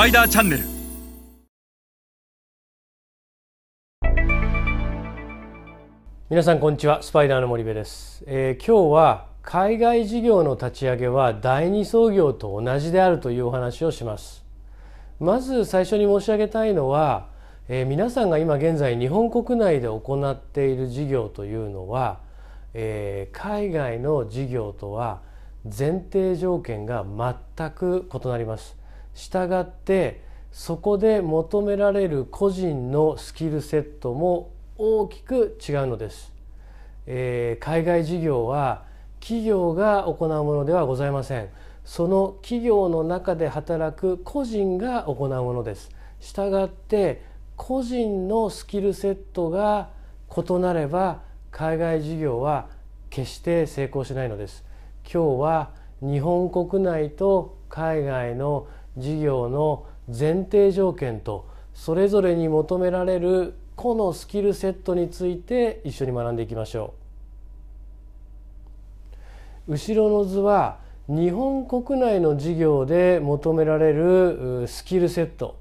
パイダーチャンネル。皆さんこんにちは。スパイダーの森部です、えー今日は海外事業の立ち上げは第二創業と同じであるというお話をします。まず最初に申し上げたいのは、えー皆さんが今現在日本国内で行っている事業というのは、えー海外の事業とは前提条件が全く異なります。したがってそこで求められる個人のスキルセットも大きく違うのです、えー海外事業は企業が行うものではございません。その企業の中で働く個人が行うものです。したがって個人のスキルセットが異なれば海外事業は決して成功しないのです。今日は日本国内と海外の事業の前提条件とそれぞれに求められる個のスキルセットについて一緒に学んでいきましょう。後ろの図は日本国内の事業で求められるスキルセット。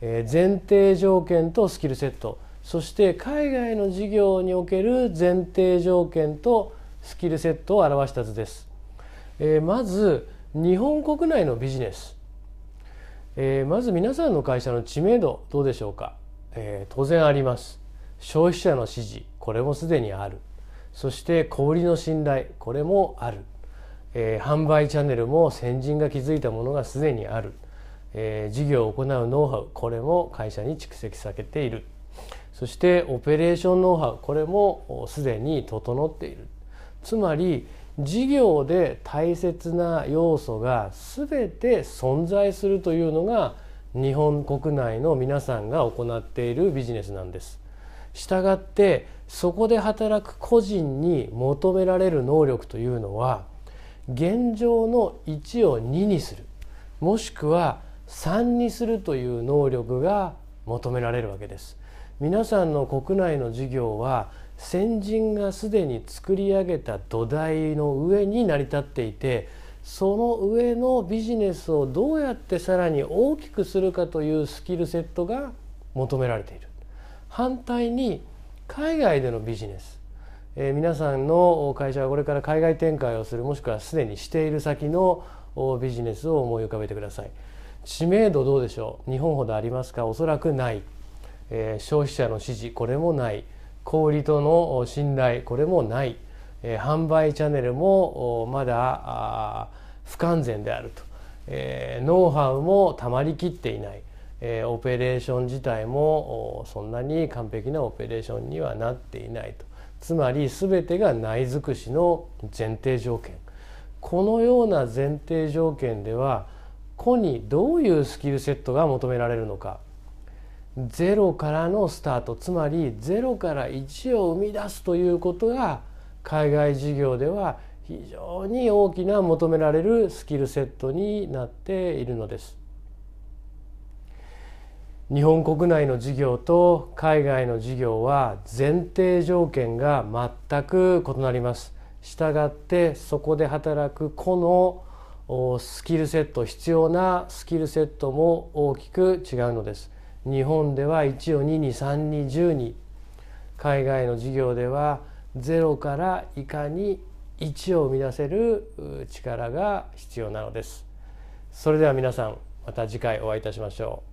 えー前提条件とスキルセット。そして海外の事業における前提条件とスキルセットを表した図です。えーまず日本国内のビジネス、えーまず皆さんの会社の知名度どうでしょうか、えー当然あります。消費者の支持これもすでにある。そして小売りの信頼これもある、えー販売チャンネルも先人が築いたものがすでにある、えー事業を行うノウハウこれも会社に蓄積されている。そしてオペレーションノウハウこれもすでに整っている。つまり事業で大切な要素が全て存在するというのが日本国内の皆さんが行っているビジネスなんです。したがってそこで働く個人に求められる能力というのは現状の1を2にするもしくは3にするという能力が求められるわけです。皆さんの国内の事業は先人がすでに作り上げた土台の上に成り立っていてその上のビジネスをどうやってさらに大きくするかというスキルセットが求められている。反対に海外でのビジネス、えー皆さんの会社がこれから海外展開をするもしくはすでにしている先のビジネスを思い浮かべてください。知名度どうでしょう？日本ほどありますか？おそらくない、えー消費者の支持これもない。小売との信頼これもない、え販売チャンネルもまだ不完全であると、えノウハウもたまりきっていない、えオペレーション自体もそんなに完璧なオペレーションにはなっていないと。つまり全てが内尽くしの前提条件。このような前提条件では個にどういうスキルセットが求められるのか。ゼロからのスタートつまりゼロから1を生み出すということが海外事業では非常に大きな求められるスキルセットになっているのです。日本国内の事業と海外の事業は前提条件が全く異なります。したがってそこで働く個のスキルセット必要なスキルセットも大きく違うのです。日本では1を2に3に10に海外の事業では0からいかに1を生み出せる力が必要なのです。それでは皆さんまた次回お会いいたしましょう。